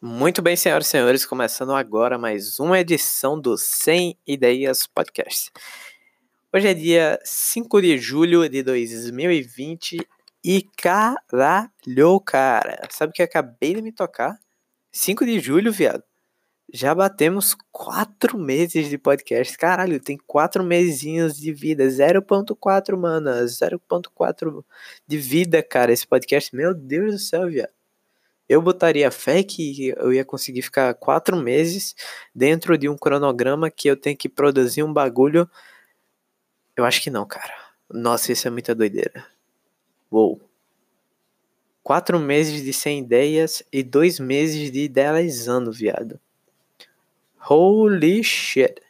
Muito bem, senhoras e senhores, começando agora mais uma edição do 100 Ideias Podcast. Hoje é dia 5 de julho de 2020 e caralho, cara, sabe o que acabei de me tocar? 5 de julho, viado. Já batemos 4 meses de podcast. Caralho, tem 4 mesinhos de vida. 0.4, mano. 0.4 de vida, cara, esse podcast. Meu Deus do céu, viado eu botaria fé que eu ia conseguir ficar quatro meses dentro de um cronograma que eu tenho que produzir um bagulho. Eu acho que não, cara. Nossa, isso é muita doideira. Uou. Quatro meses de sem ideias e dois meses de idealizando, viado. Holy shit.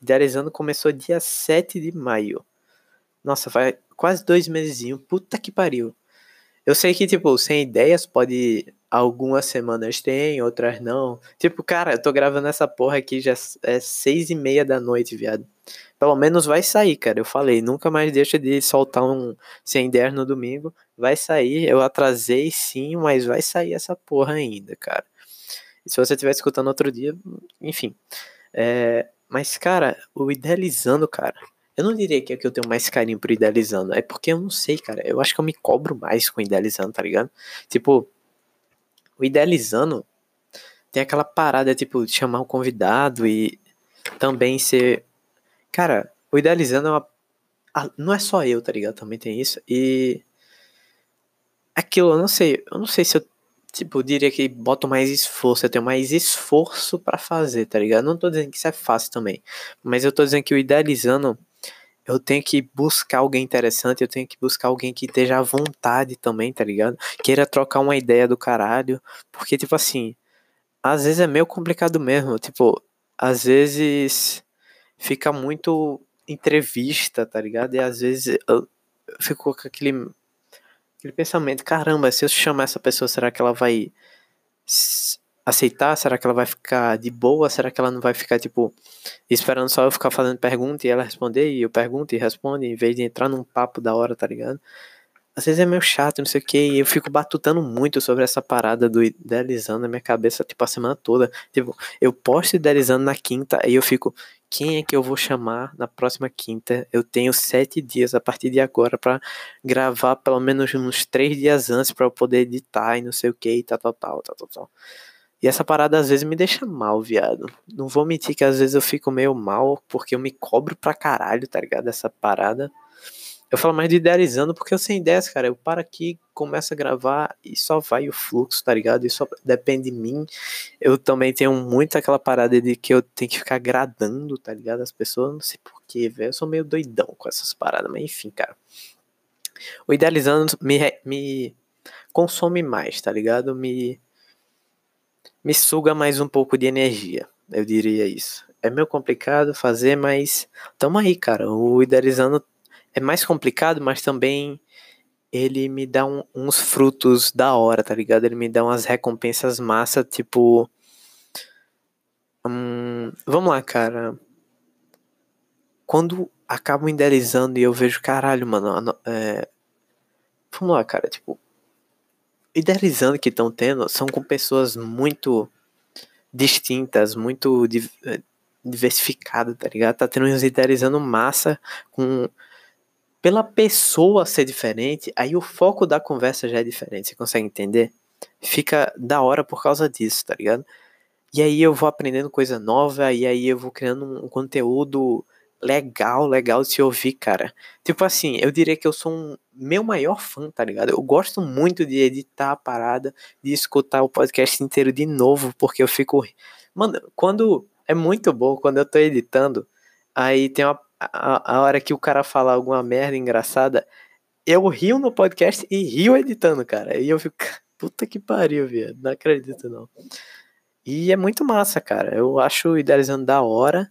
Idealizando começou dia 7 de maio. Nossa, vai quase dois meses. Puta que pariu. Eu sei que, tipo, sem ideias pode algumas semanas tem, outras não. Tipo, cara, eu tô gravando essa porra aqui já é seis e meia da noite, viado. Pelo menos vai sair, cara. Eu falei, nunca mais deixa de soltar um sem ideia no domingo. Vai sair, eu atrasei sim, mas vai sair essa porra ainda, cara. E se você estiver escutando outro dia, enfim. É, mas, cara, o idealizando, cara. Eu não diria que é que eu tenho mais carinho pro idealizando. É porque eu não sei, cara. Eu acho que eu me cobro mais com idealizando, tá ligado? Tipo, o idealizando tem aquela parada, tipo, de chamar um convidado e também ser. Cara, o idealizando é uma. Não é só eu, tá ligado? Também tem isso. E. Aquilo, eu não sei. Eu não sei se eu. Tipo, diria que boto mais esforço. Eu tenho mais esforço para fazer, tá ligado? Não tô dizendo que isso é fácil também. Mas eu tô dizendo que o idealizando eu tenho que buscar alguém interessante, eu tenho que buscar alguém que esteja à vontade também, tá ligado? Queira trocar uma ideia do caralho. Porque, tipo assim, às vezes é meio complicado mesmo. Tipo, às vezes fica muito entrevista, tá ligado? E às vezes eu fico com aquele, aquele pensamento: caramba, se eu chamar essa pessoa, será que ela vai aceitar? Será que ela vai ficar de boa? Será que ela não vai ficar, tipo, esperando só eu ficar fazendo pergunta e ela responder? E eu pergunto e responde, em vez de entrar num papo da hora, tá ligado? Às vezes é meio chato, não sei o que, e eu fico batutando muito sobre essa parada do idealizando na minha cabeça, tipo, a semana toda. Tipo, eu posto idealizando na quinta e eu fico, quem é que eu vou chamar na próxima quinta? Eu tenho sete dias a partir de agora para gravar pelo menos uns três dias antes para eu poder editar e não sei o que, e tal, tal, tal, tal, tal. E essa parada às vezes me deixa mal, viado. Não vou mentir que às vezes eu fico meio mal porque eu me cobro pra caralho, tá ligado? Essa parada. Eu falo mais de idealizando porque eu sem ideias, cara. Eu paro aqui, começo a gravar e só vai o fluxo, tá ligado? Só depende de mim. Eu também tenho muito aquela parada de que eu tenho que ficar agradando, tá ligado? As pessoas, não sei porquê, velho. Eu sou meio doidão com essas paradas, mas enfim, cara. O idealizando me, me consome mais, tá ligado? Me me suga mais um pouco de energia, eu diria isso. É meio complicado fazer, mas tamo aí, cara. O Idealizando é mais complicado, mas também ele me dá um, uns frutos da hora, tá ligado? Ele me dá umas recompensas massa, tipo. Hum, vamos lá, cara. Quando acabo idealizando e eu vejo, caralho, mano. É, vamos lá, cara. Tipo, idealizando que estão tendo são com pessoas muito distintas, muito eh, diversificadas, tá ligado? Tá tendo uns idealizando massa com pela pessoa ser diferente, aí o foco da conversa já é diferente, você consegue entender? Fica da hora por causa disso, tá ligado? E aí eu vou aprendendo coisa nova, e aí eu vou criando um conteúdo legal, legal de se ouvir, cara. Tipo assim, eu diria que eu sou um meu maior fã, tá ligado? Eu gosto muito de editar a parada, de escutar o podcast inteiro de novo, porque eu fico. Mano, quando. É muito bom quando eu tô editando, aí tem uma, a, a hora que o cara fala alguma merda engraçada, eu rio no podcast e rio editando, cara. E eu fico, puta que pariu, viado. Não acredito, não. E é muito massa, cara. Eu acho idealizando da hora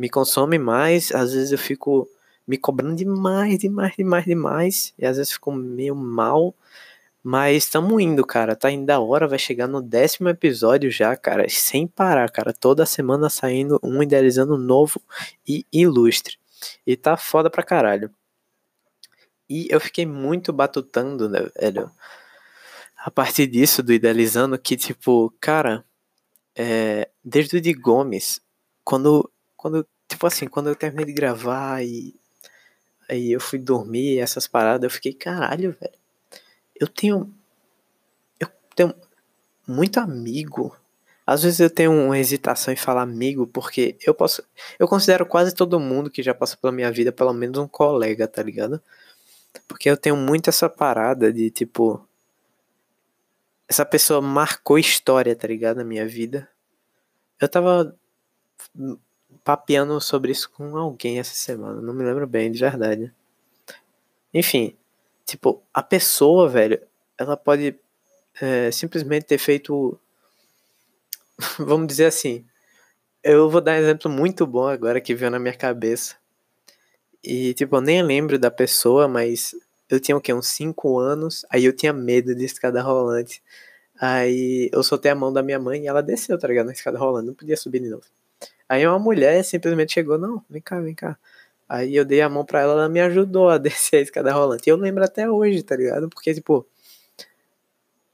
me consome mais, às vezes eu fico me cobrando demais, demais, demais, demais, e às vezes fico meio mal, mas estamos indo, cara, tá indo da hora, vai chegar no décimo episódio já, cara, sem parar, cara, toda semana saindo um idealizando novo e ilustre, e tá foda pra caralho. E eu fiquei muito batutando, né, velho, a partir disso, do idealizando, que tipo, cara, é, desde o de Gomes, quando, quando, tipo assim, quando eu terminei de gravar e aí eu fui dormir, essas paradas, eu fiquei, caralho, velho, eu tenho, eu tenho muito amigo. Às vezes eu tenho uma hesitação em falar amigo, porque eu posso, eu considero quase todo mundo que já passou pela minha vida, pelo menos um colega, tá ligado? Porque eu tenho muito essa parada de, tipo, essa pessoa marcou história, tá ligado? Na minha vida. Eu tava papeando sobre isso com alguém essa semana, não me lembro bem, de verdade. Enfim, tipo, a pessoa, velho, ela pode é, simplesmente ter feito. Vamos dizer assim. Eu vou dar um exemplo muito bom agora que veio na minha cabeça. E, tipo, eu nem lembro da pessoa, mas eu tinha o quê? Uns 5 anos. Aí eu tinha medo de escada rolante. Aí eu soltei a mão da minha mãe e ela desceu, tá ligado? Na escada rolando. Não podia subir de novo. Aí uma mulher simplesmente chegou, não, vem cá, vem cá. Aí eu dei a mão pra ela, ela me ajudou a descer a escada rolante. E eu lembro até hoje, tá ligado? Porque, tipo,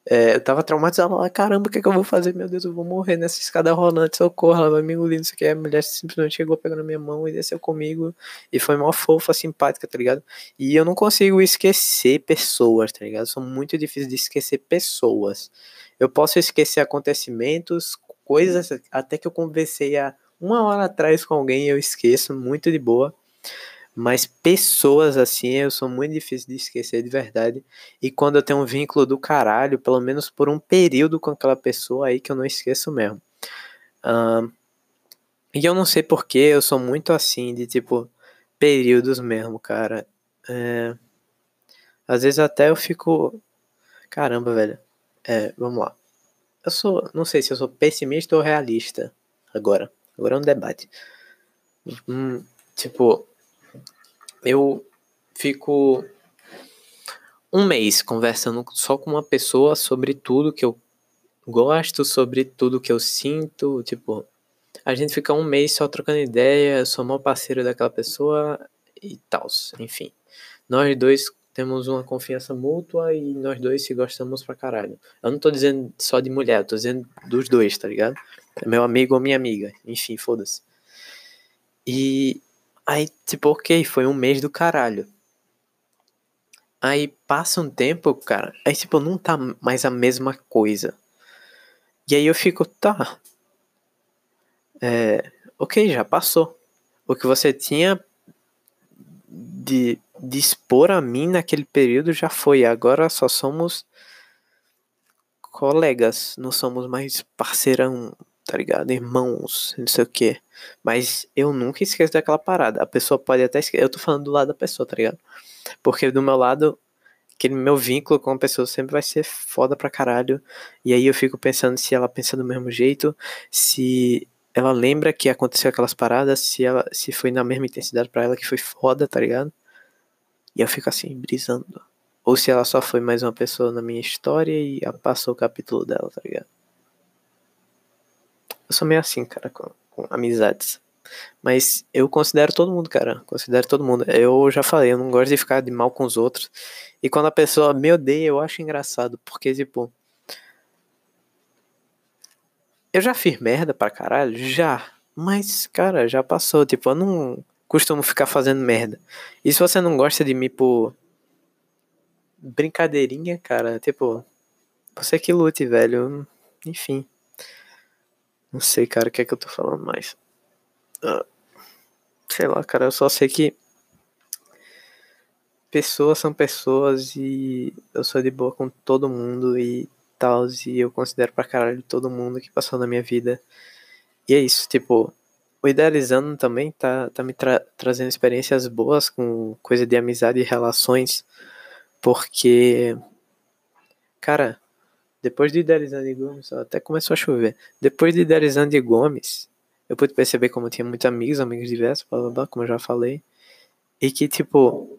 é, eu tava traumatizado lá, caramba, o que, é que eu vou fazer? Meu Deus, eu vou morrer nessa escada rolante, socorro, ela vai me engolir, não sei o que. A mulher simplesmente chegou pegando minha mão e desceu comigo. E foi mó fofa, simpática, tá ligado? E eu não consigo esquecer pessoas, tá ligado? São muito difíceis de esquecer pessoas. Eu posso esquecer acontecimentos, coisas, até que eu conversei há uma hora atrás com alguém eu esqueço, muito de boa. Mas pessoas assim eu sou muito difícil de esquecer de verdade. E quando eu tenho um vínculo do caralho, pelo menos por um período com aquela pessoa aí que eu não esqueço mesmo. E eu não sei porquê, eu sou muito assim, de tipo, períodos mesmo, cara. É, às vezes até eu fico. Caramba, velho. É, vamos lá. Eu sou. Não sei se eu sou pessimista ou realista. Agora. Agora é um debate. Hum, tipo, eu fico um mês conversando só com uma pessoa sobre tudo que eu gosto, sobre tudo que eu sinto, tipo, a gente fica um mês só trocando ideia, eu sou maior parceiro daquela pessoa e tal, enfim. Nós dois temos uma confiança mútua e nós dois se gostamos pra caralho. Eu não tô dizendo só de mulher, eu tô dizendo dos dois, tá ligado? É meu amigo ou minha amiga, enfim, foda-se. E Aí, tipo, ok, foi um mês do caralho. Aí passa um tempo, cara. Aí, tipo, não tá mais a mesma coisa. E aí eu fico, tá. É, ok, já passou. O que você tinha de, de expor a mim naquele período já foi. Agora só somos colegas. Não somos mais parceirão, tá ligado? Irmãos, não sei o que. Mas eu nunca esqueço daquela parada. A pessoa pode até esquecer. Eu tô falando do lado da pessoa, tá ligado? Porque do meu lado, aquele meu vínculo com a pessoa sempre vai ser foda pra caralho. E aí eu fico pensando se ela pensa do mesmo jeito, se ela lembra que aconteceu aquelas paradas, se ela se foi na mesma intensidade para ela que foi foda, tá ligado? E eu fico assim, brisando. Ou se ela só foi mais uma pessoa na minha história e passou o capítulo dela, tá ligado? Eu sou meio assim, cara, com, com amizades. Mas eu considero todo mundo, cara. Considero todo mundo. Eu já falei, eu não gosto de ficar de mal com os outros. E quando a pessoa me odeia, eu acho engraçado. Porque, tipo. Eu já fiz merda pra caralho? Já. Mas, cara, já passou. Tipo, eu não costumo ficar fazendo merda. E se você não gosta de mim por. Brincadeirinha, cara, tipo. Você que lute, velho. Enfim. Não sei, cara, o que é que eu tô falando mais. Uh, sei lá, cara, eu só sei que pessoas são pessoas e eu sou de boa com todo mundo e tal, e eu considero pra caralho todo mundo que passou na minha vida. E é isso, tipo, o Idealizando também tá, tá me tra trazendo experiências boas com coisa de amizade e relações, porque, cara, depois de Idealizando de Gomes, até começou a chover. Depois de Idealizando de Gomes, eu pude perceber como eu tinha muitos amigos, amigos diversos, blá, blá, blá, como eu já falei. E que, tipo.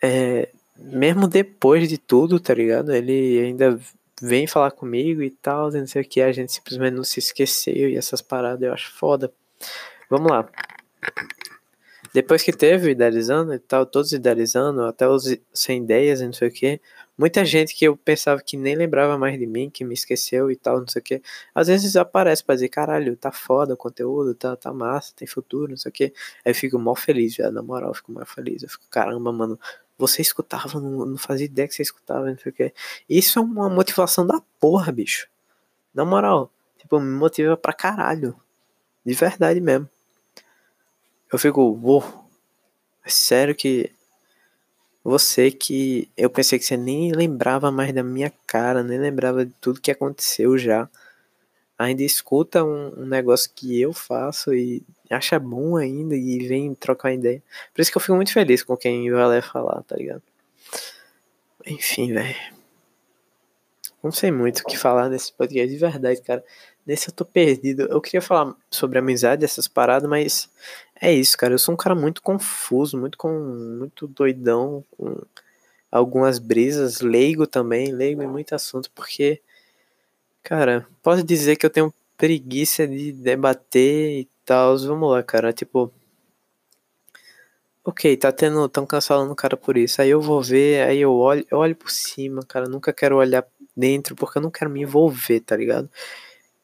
É, mesmo depois de tudo, tá ligado? Ele ainda vem falar comigo e tal, não sei o que, a gente simplesmente não se esqueceu e essas paradas eu acho foda. Vamos lá. Depois que teve idealizando e tal, todos idealizando, até os sem ideias e não sei o que, Muita gente que eu pensava que nem lembrava mais de mim, que me esqueceu e tal, não sei o que. Às vezes aparece pra dizer, caralho, tá foda o conteúdo, tá, tá massa, tem futuro, não sei o que. Aí eu fico mal feliz, velho, na moral, eu fico mal feliz. Eu fico, caramba, mano, você escutava, não, não fazia ideia que você escutava, não sei o que. Isso é uma motivação da porra, bicho. Na moral, tipo, me motiva pra caralho. De verdade mesmo. Eu fico, uou, é sério que você que eu pensei que você nem lembrava mais da minha cara, nem lembrava de tudo que aconteceu já. Ainda escuta um, um negócio que eu faço e acha bom ainda e vem trocar ideia. Por isso que eu fico muito feliz com quem vai lá falar, tá ligado? Enfim, velho. Não sei muito o que falar nesse podcast de verdade, cara. Nesse eu tô perdido. Eu queria falar sobre amizade, essas paradas, mas é isso, cara. Eu sou um cara muito confuso, muito com muito doidão, com algumas brisas, leigo também, leigo em muito assunto, porque, cara, posso dizer que eu tenho preguiça de debater e tal. Vamos lá, cara. Tipo, ok, tá tendo, tão cancelando o cara por isso. Aí eu vou ver, aí eu olho, eu olho por cima, cara. Nunca quero olhar dentro porque eu não quero me envolver, tá ligado?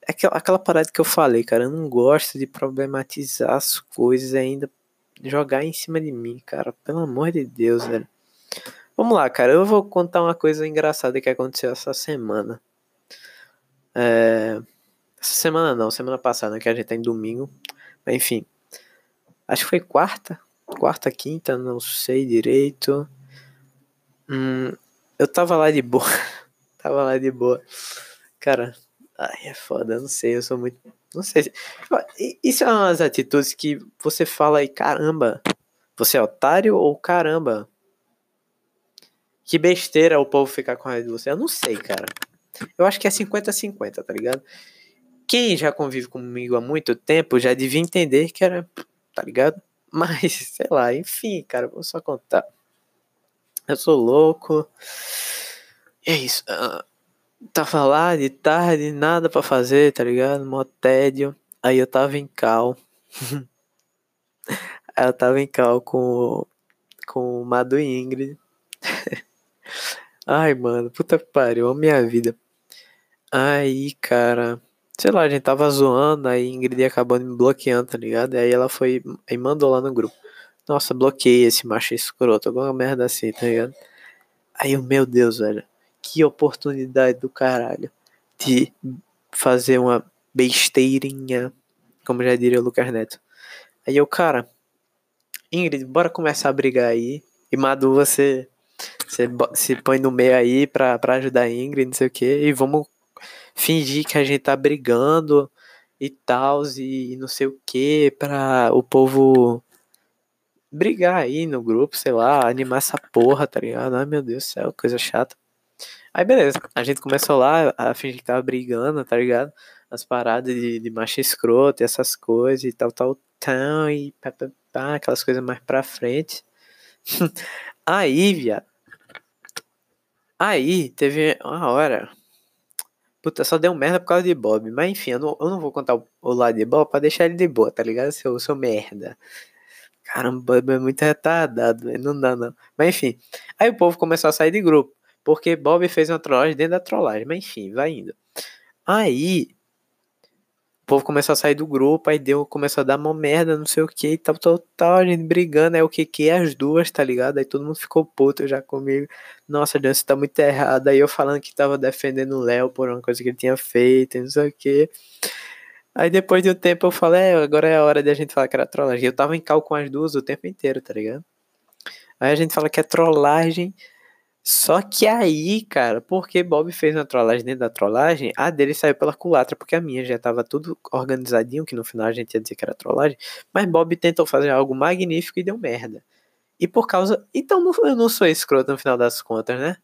É aquela, aquela parada que eu falei, cara, eu não gosto de problematizar as coisas ainda jogar em cima de mim, cara. Pelo amor de Deus, velho. Vamos lá, cara. Eu vou contar uma coisa engraçada que aconteceu essa semana. É... Essa semana não, semana passada, que a gente tá em domingo. Enfim. Acho que foi quarta. Quarta, quinta, não sei direito. Hum, eu tava lá de boa. tava lá de boa. Cara, Ai, é foda, não sei, eu sou muito. Não sei. Isso é umas atitudes que você fala aí, caramba, você é otário ou caramba? Que besteira o povo ficar com raiva de você. Eu não sei, cara. Eu acho que é 50-50, tá ligado? Quem já convive comigo há muito tempo já devia entender que era. Tá ligado? Mas, sei lá, enfim, cara, vou só contar. Eu sou louco. É isso. Uh, Tava lá de tarde, nada para fazer, tá ligado? Mó tédio. Aí eu tava em cal. Eu tava em cal com, com o Madu Ingrid. Ai, mano, puta que pariu, minha vida. Aí, cara, sei lá, a gente tava zoando, aí Ingrid acabou me bloqueando, tá ligado? Aí ela foi, aí mandou lá no grupo. Nossa, bloqueei esse macho escroto, alguma merda assim, tá ligado? Aí eu, meu Deus, velho que oportunidade do caralho de fazer uma besteirinha, como já diria o Lucas Neto. Aí eu, cara, Ingrid, bora começar a brigar aí. E Madu, você, você se põe no meio aí pra, pra ajudar a Ingrid, não sei o que. E vamos fingir que a gente tá brigando e tal, e não sei o que, pra o povo brigar aí no grupo, sei lá, animar essa porra, tá ligado? Ai meu Deus do céu, coisa chata. Aí beleza, a gente começou lá a fingir que tava brigando, tá ligado? As paradas de, de macho escroto e essas coisas e tal, tal, tal, e pá, pá, pá, aquelas coisas mais pra frente. Aí, viado. Aí teve uma hora. Puta, só deu merda por causa de Bob. Mas enfim, eu não, eu não vou contar o, o, lado de Bob pra deixar ele de boa, tá ligado? Seu, seu merda. Caramba, Bob é muito retardado, não dá não. Mas enfim. Aí o povo começou a sair de grupo. Porque Bob fez uma trollagem dentro da trollagem. Mas enfim, vai indo. Aí. O povo começou a sair do grupo, aí deu, começou a dar uma merda, não sei o que, tal, tal, tal, a gente brigando, aí o que que as duas, tá ligado? Aí todo mundo ficou puto já comigo. Nossa, Deus, você tá muito errado. Aí eu falando que tava defendendo o Léo por uma coisa que ele tinha feito, não sei o que. Aí depois de um tempo eu falei, é, agora é a hora de a gente falar que era trollagem. Eu tava em cal com as duas o tempo inteiro, tá ligado? Aí a gente fala que é trollagem, só que aí, cara, porque Bob fez uma trollagem dentro da trollagem, a dele saiu pela culatra, porque a minha já tava tudo organizadinho, que no final a gente ia dizer que era trollagem, mas Bob tentou fazer algo magnífico e deu merda. E por causa. Então eu não sou escroto no final das contas, né?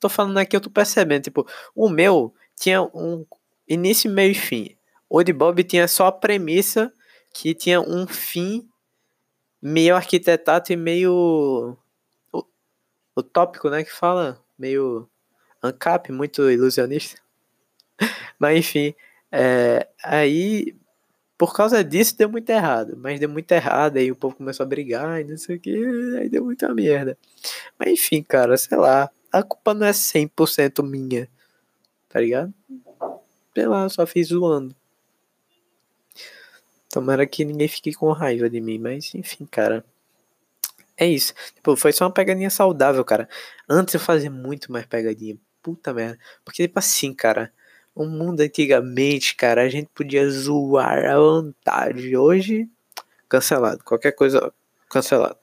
Tô falando aqui, eu tô percebendo, tipo, o meu tinha um início, meio e fim. O de Bob tinha só a premissa que tinha um fim meio arquitetado e meio utópico, né? Que fala meio ANCAP, muito ilusionista. Mas enfim, é, aí por causa disso deu muito errado. Mas deu muito errado, aí o povo começou a brigar e não sei o que, aí deu muita merda. Mas enfim, cara, sei lá. a culpa não é 100% minha. Tá ligado? Sei lá, só fiz zoando. Tomara que ninguém fique com raiva de mim, mas enfim, cara. É isso. Tipo, foi só uma pegadinha saudável, cara. Antes eu fazia muito mais pegadinha. Puta merda. Porque, tipo assim, cara. O mundo antigamente, cara, a gente podia zoar à vontade. Hoje, cancelado. Qualquer coisa, cancelado.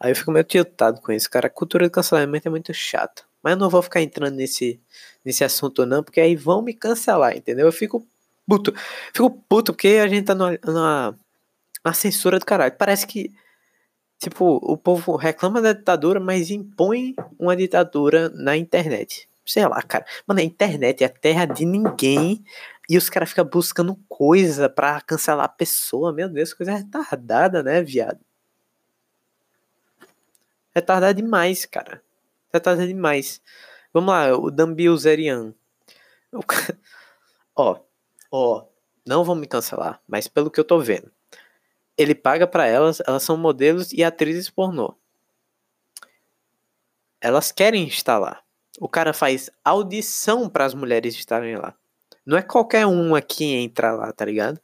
Aí eu fico meio tiltado com isso, cara. A cultura do cancelamento é muito chata. Mas eu não vou ficar entrando nesse, nesse assunto, não, porque aí vão me cancelar, entendeu? Eu fico puto. Fico puto porque a gente tá numa, numa, censura do caralho. Parece que, tipo, o povo reclama da ditadura, mas impõe uma ditadura na internet. Sei lá, cara. Mano, a internet é a terra de ninguém. E os caras ficam buscando coisa pra cancelar a pessoa. Meu Deus, coisa retardada, né, viado? Retardada demais, cara. Retardada demais. Vamos lá, o Dambilzerian. Ó, ó, não vão me cancelar, mas pelo que eu tô vendo, ele paga para elas, elas são modelos e atrizes pornô. Elas querem estar lá. O cara faz audição para as mulheres estarem lá. Não é qualquer uma que entra lá, tá ligado?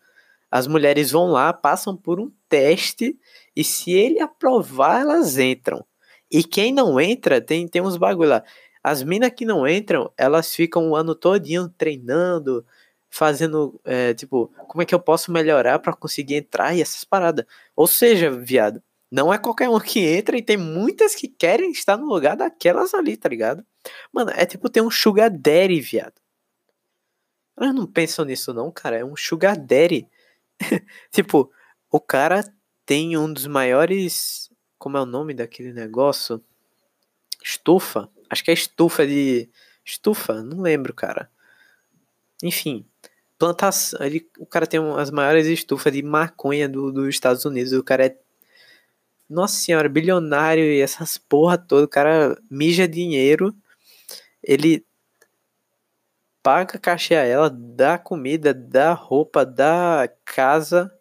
As mulheres vão lá, passam por um teste e se ele aprovar, elas entram. E quem não entra, tem, tem uns bagulho lá. As minas que não entram, elas ficam o ano todinho treinando, fazendo, é, tipo, como é que eu posso melhorar para conseguir entrar e essas paradas. Ou seja, viado, não é qualquer um que entra e tem muitas que querem estar no lugar daquelas ali, tá ligado? Mano, é tipo ter um sugar daddy, viado. Eu não penso nisso não, cara, é um sugar daddy. tipo, o cara tem um dos maiores, como é o nome daquele negócio? Estufa? Acho que é estufa de estufa, não lembro, cara. Enfim, plantação. Ele, o cara tem as maiores estufas de maconha do, dos Estados Unidos. O cara é. Nossa senhora, bilionário e essas porra toda. O cara mija dinheiro. Ele paga cachê a ela, dá comida, dá roupa, dá casa.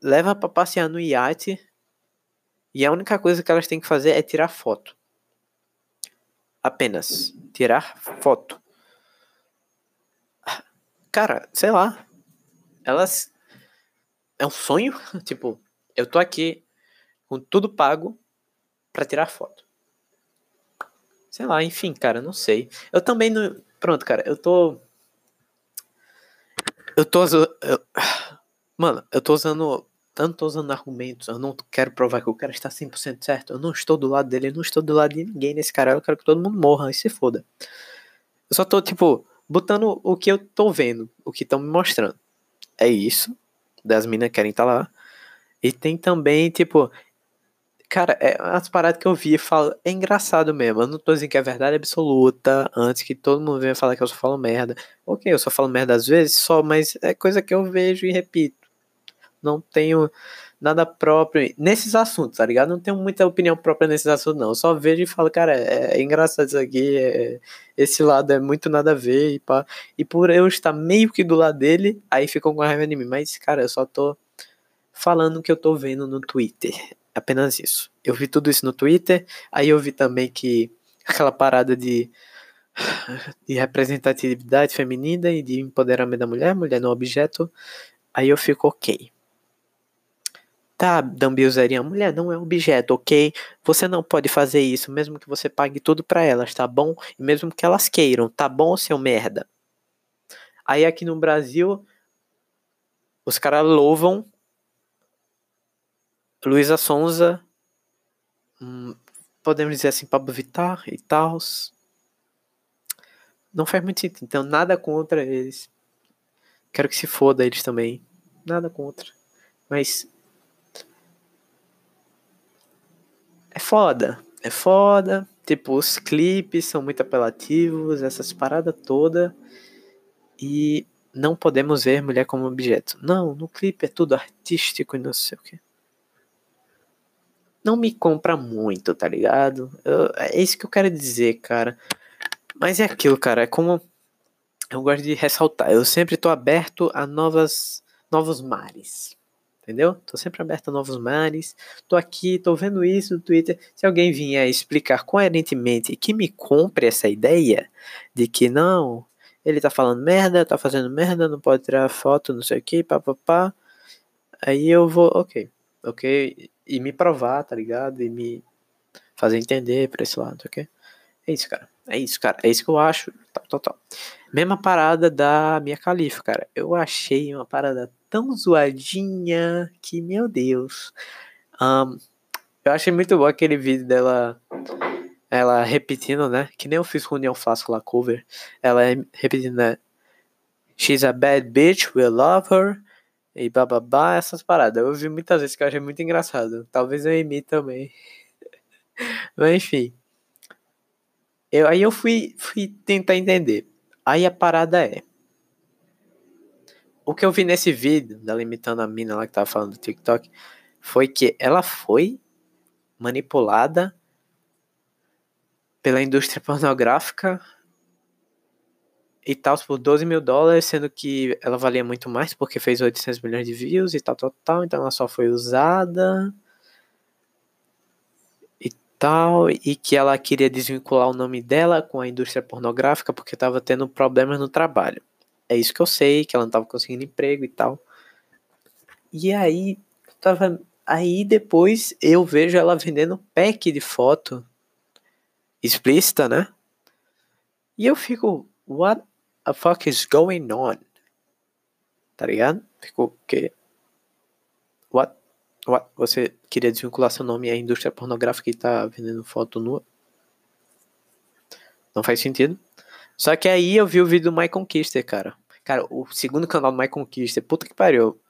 Leva pra passear no iate. E a única coisa que elas têm que fazer é tirar foto. Apenas tirar foto cara, sei lá. Elas. É um sonho. tipo, eu tô aqui com tudo pago para tirar foto. Sei lá, enfim, cara, não sei. Eu também não. Pronto, cara, eu tô. Eu tô. Eu... Mano, eu tô usando. Não tô usando argumentos. Eu não quero provar que o cara está 100% certo. Eu não estou do lado dele. Eu não estou do lado de ninguém nesse cara. Eu quero que todo mundo morra e se foda. Eu só tô, tipo botando o que eu tô vendo, o que estão me mostrando. É isso. Das minas querem estar tá lá. E tem também, tipo. Cara, é as paradas que eu vi falo. É engraçado mesmo. Eu não tô dizendo que é verdade absoluta. Antes que todo mundo venha falar que eu só falo merda. Ok, eu só falo merda às vezes, só, mas é coisa que eu vejo e repito. Não tenho nada próprio nesses assuntos, tá ligado? Não tenho muita opinião própria nesses assuntos, não. Eu só vejo e falo, cara, é, é engraçado isso aqui, é, esse lado é muito nada a ver, e pá. E por eu estar meio que do lado dele, aí ficam com raiva de mim. Mas, cara, eu só tô falando o que eu tô vendo no Twitter. Apenas isso. Eu vi tudo isso no Twitter, aí eu vi também que aquela parada de de representatividade feminina e de empoderamento da mulher, mulher no objeto, aí eu fico ok. Tá, Dambilzerinha, mulher não é objeto, ok? Você não pode fazer isso, mesmo que você pague tudo para elas, tá bom? E mesmo que elas queiram, tá bom, seu merda? Aí aqui no Brasil, os caras louvam Luísa Sonza, hum, podemos dizer assim, Pablo Vittar e tal. Não faz muito sentido, então nada contra eles. Quero que se foda eles também. Nada contra. Mas é foda. É foda. Tipo, os clipes são muito apelativos, essas paradas toda. E não podemos ver mulher como objeto. Não, no clipe é tudo artístico e não sei o que. Não me compra muito, tá ligado? Eu, é isso que eu quero dizer, cara. Mas é aquilo, cara. É como eu gosto de ressaltar. Eu sempre tô aberto a novas, novos mares. Entendeu? Tô sempre aberto a novos mares. Tô aqui, tô vendo isso no Twitter. Se alguém vier explicar coerentemente que me compre essa ideia de que não, ele tá falando merda, tá fazendo merda, não pode tirar foto, não sei o que, papapá. Aí eu vou, ok, ok, e me provar, tá ligado? E me fazer entender pra esse lado, ok? É isso, cara. É isso, cara. É isso que eu acho. Tal, tal, tal. Mesma parada da minha califa, cara. Eu achei uma parada tão zoadinha que, meu Deus. Um, eu achei muito bom aquele vídeo dela. Ela repetindo, né? Que nem eu fiz com o Neon Flasco lá cover. Ela repetindo, né? She's a bad bitch, we love her. E bababá, essas paradas. Eu vi muitas vezes que eu achei muito engraçado. Talvez eu imite também. Mas enfim. Eu, aí eu fui, fui tentar entender. Aí a parada é. O que eu vi nesse vídeo, da limitando a mina lá que tava falando do TikTok, foi que ela foi manipulada pela indústria pornográfica e tal, por 12 mil dólares, sendo que ela valia muito mais porque fez 800 milhões de views e tal, tal, tal, então ela só foi usada e tal, e que ela queria desvincular o nome dela com a indústria pornográfica porque estava tendo problemas no trabalho. É isso que eu sei, que ela não tava conseguindo emprego e tal. E aí, tava. Aí depois eu vejo ela vendendo pack de foto explícita, né? E eu fico, what the fuck is going on? Tá ligado? Fico, o quê? What? What? Você queria desvincular seu nome à indústria pornográfica e tá vendendo foto nua? Não faz sentido. Só que aí eu vi o vídeo do My Conquister, cara. Cara, o segundo canal do My Conquister, puta que pariu.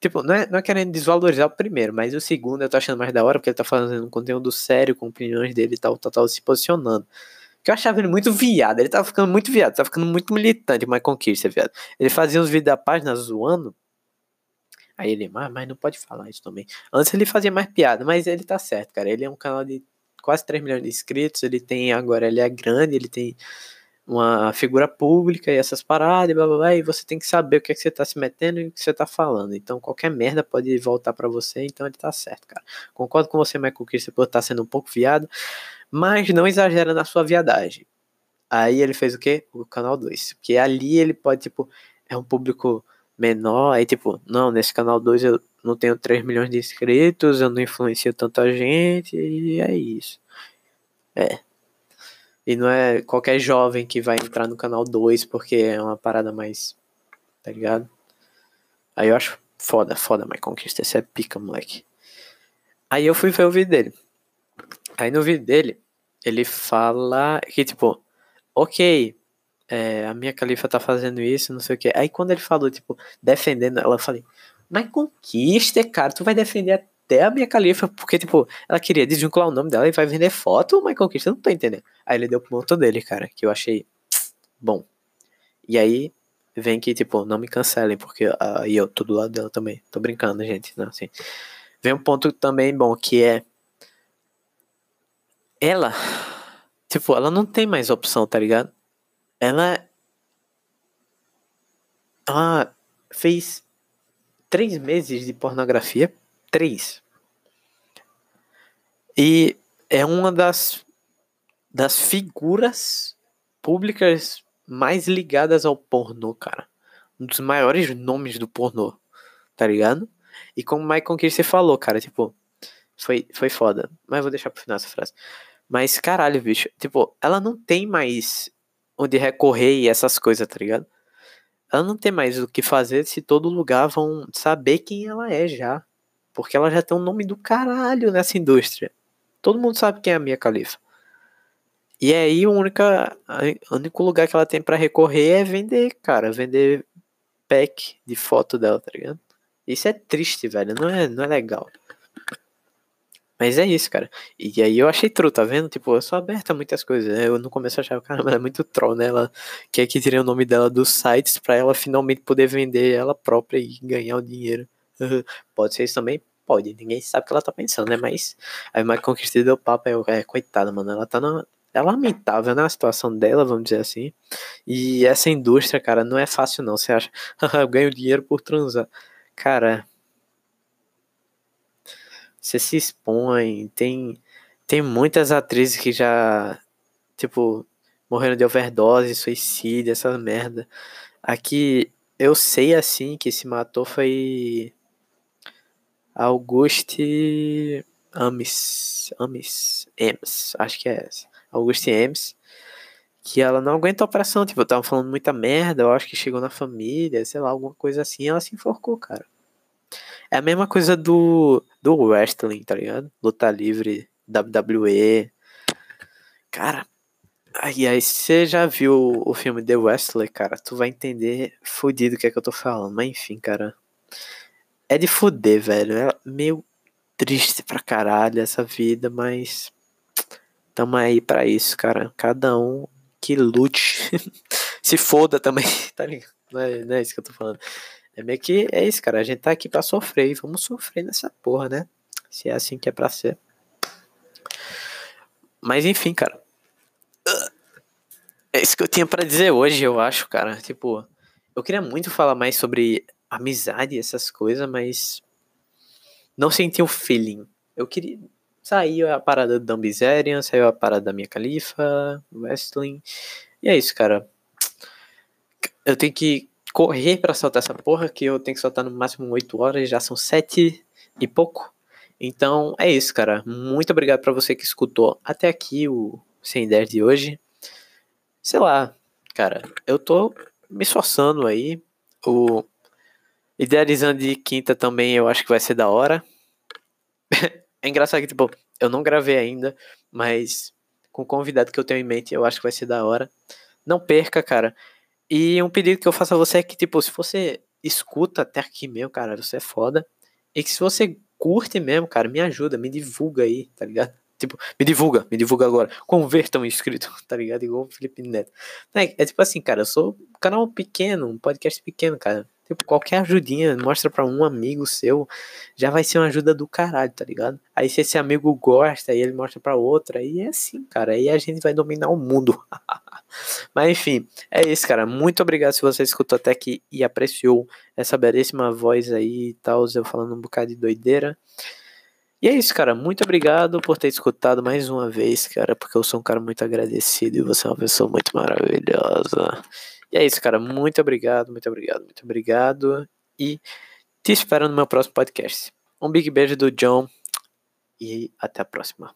Tipo, não é, não é querendo desvalorizar o primeiro, mas o segundo eu tô achando mais da hora, porque ele tá fazendo um conteúdo sério, com opiniões dele e tal, tal, tal, se posicionando. Que eu achava ele muito viado, ele tava ficando muito viado, tava ficando muito militante, My Conquister, viado. Ele fazia uns vídeos da página zoando. Aí ele, mas, mas não pode falar isso também. Antes ele fazia mais piada, mas ele tá certo, cara. Ele é um canal de quase 3 milhões de inscritos, ele tem agora, ele é grande, ele tem uma figura pública e essas paradas, e blá, blá, blá, e você tem que saber o que, é que você tá se metendo e o que você tá falando. Então, qualquer merda pode voltar para você, então ele tá certo, cara. Concordo com você, Michael Kister, por estar tá sendo um pouco viado, mas não exagera na sua viadagem. Aí ele fez o quê? O canal 2. Porque ali ele pode, tipo, é um público menor, aí tipo, não, nesse canal 2 eu não tenho 3 milhões de inscritos, eu não influencio tanta gente, e é isso. É, e não é qualquer jovem que vai entrar no canal 2 porque é uma parada mais. Tá ligado? Aí eu acho foda, foda, mas conquista. Esse é pica, moleque. Aí eu fui ver o vídeo dele. Aí no vídeo dele, ele fala que, tipo, ok, é, a minha califa tá fazendo isso, não sei o que. Aí quando ele falou, tipo, defendendo ela, falei, mas conquista, cara, tu vai defender até a minha califa, porque, tipo, ela queria desvincular o nome dela e vai vender foto, mas conquista, não tô entendendo. Aí ele deu pro ponto dele, cara, que eu achei bom. E aí vem que, tipo, não me cancelem, porque aí eu tô do lado dela também. Tô brincando, gente, não, assim. Vem um ponto também bom, que é ela, tipo, ela não tem mais opção, tá ligado? Ela ela fez três meses de pornografia três. E é uma das, das figuras públicas mais ligadas ao pornô, cara. Um dos maiores nomes do pornô, tá ligado? E como o Michael Kirsey falou, cara, tipo, foi, foi foda. Mas vou deixar pro final essa frase. Mas caralho, bicho, tipo, ela não tem mais onde recorrer e essas coisas, tá ligado? Ela não tem mais o que fazer se todo lugar vão saber quem ela é já. Porque ela já tem um nome do caralho nessa indústria. Todo mundo sabe quem é a Mia Khalifa. E aí o única, o único lugar que ela tem para recorrer é vender, cara, vender pack de foto dela, tá ligado? Isso é triste, velho, não é, não é legal. Mas é isso, cara. E aí eu achei true, tá vendo? Tipo, eu sou aberta a muitas coisas. Né? Eu no começo achava, caramba, ela é muito troll, né? Ela quer que tire o nome dela dos sites pra ela finalmente poder vender ela própria e ganhar o dinheiro. Pode ser isso também? Pode. Ninguém sabe o que ela tá pensando, né? Mas a Mai Conquista deu papo, é, é coitada, mano. Ela tá na. É lamentável, né? A situação dela, vamos dizer assim. E essa indústria, cara, não é fácil, não. Você acha, eu ganho dinheiro por transar. Cara, você se expõe, tem, tem muitas atrizes que já, tipo, morreram de overdose, suicídio, essa merda. Aqui, eu sei assim que se matou foi Auguste Ames, Ames, Ems, acho que é essa. Auguste Ems, que ela não aguenta a operação, tipo, eu tava falando muita merda, eu acho que chegou na família, sei lá, alguma coisa assim, ela se enforcou, cara. É a mesma coisa do, do wrestling, tá ligado? Luta livre, WWE. Cara, aí, aí você já viu o filme The Wrestler, cara, tu vai entender fudido o que é que eu tô falando. Mas enfim, cara. É de fuder, velho. É meio triste pra caralho essa vida, mas tamo aí pra isso, cara. Cada um que lute. Se foda também, tá ligado? Não é, não é isso que eu tô falando. É meio que é isso, cara. A gente tá aqui pra sofrer e vamos sofrer nessa porra, né? Se é assim que é pra ser. Mas enfim, cara. É isso que eu tinha para dizer hoje, eu acho, cara. Tipo, eu queria muito falar mais sobre amizade essas coisas, mas não senti o feeling. Eu queria. Saiu a parada do Dumbizerian, saiu a parada da minha califa, wrestling. E é isso, cara. Eu tenho que correr para soltar essa porra, que eu tenho que soltar no máximo 8 horas, já são 7 e pouco. Então é isso, cara. Muito obrigado para você que escutou até aqui o Sem Ideia de hoje. Sei lá, cara, eu tô me esforçando aí. O Idealizando de quinta também eu acho que vai ser da hora. é engraçado que, tipo, eu não gravei ainda, mas com o convidado que eu tenho em mente, eu acho que vai ser da hora. Não perca, cara. E um pedido que eu faço a você é que, tipo, se você escuta até aqui mesmo, cara, você é foda. E que se você curte mesmo, cara, me ajuda, me divulga aí, tá ligado? Tipo, me divulga, me divulga agora. Converta um inscrito, tá ligado? Igual o Felipe Neto. É, é tipo assim, cara, eu sou um canal pequeno, um podcast pequeno, cara. Tipo, qualquer ajudinha, mostra pra um amigo seu, já vai ser uma ajuda do caralho, tá ligado? Aí se esse amigo gosta, aí ele mostra pra outra, aí é assim, cara. Aí a gente vai dominar o mundo. Mas enfim, é isso, cara. Muito obrigado se você escutou até aqui e apreciou essa belíssima voz aí e tal, eu falando um bocado de doideira. E é isso, cara. Muito obrigado por ter escutado mais uma vez, cara, porque eu sou um cara muito agradecido e você é uma pessoa muito maravilhosa. E é isso, cara. Muito obrigado, muito obrigado, muito obrigado. E te espero no meu próximo podcast. Um big beijo do John e até a próxima.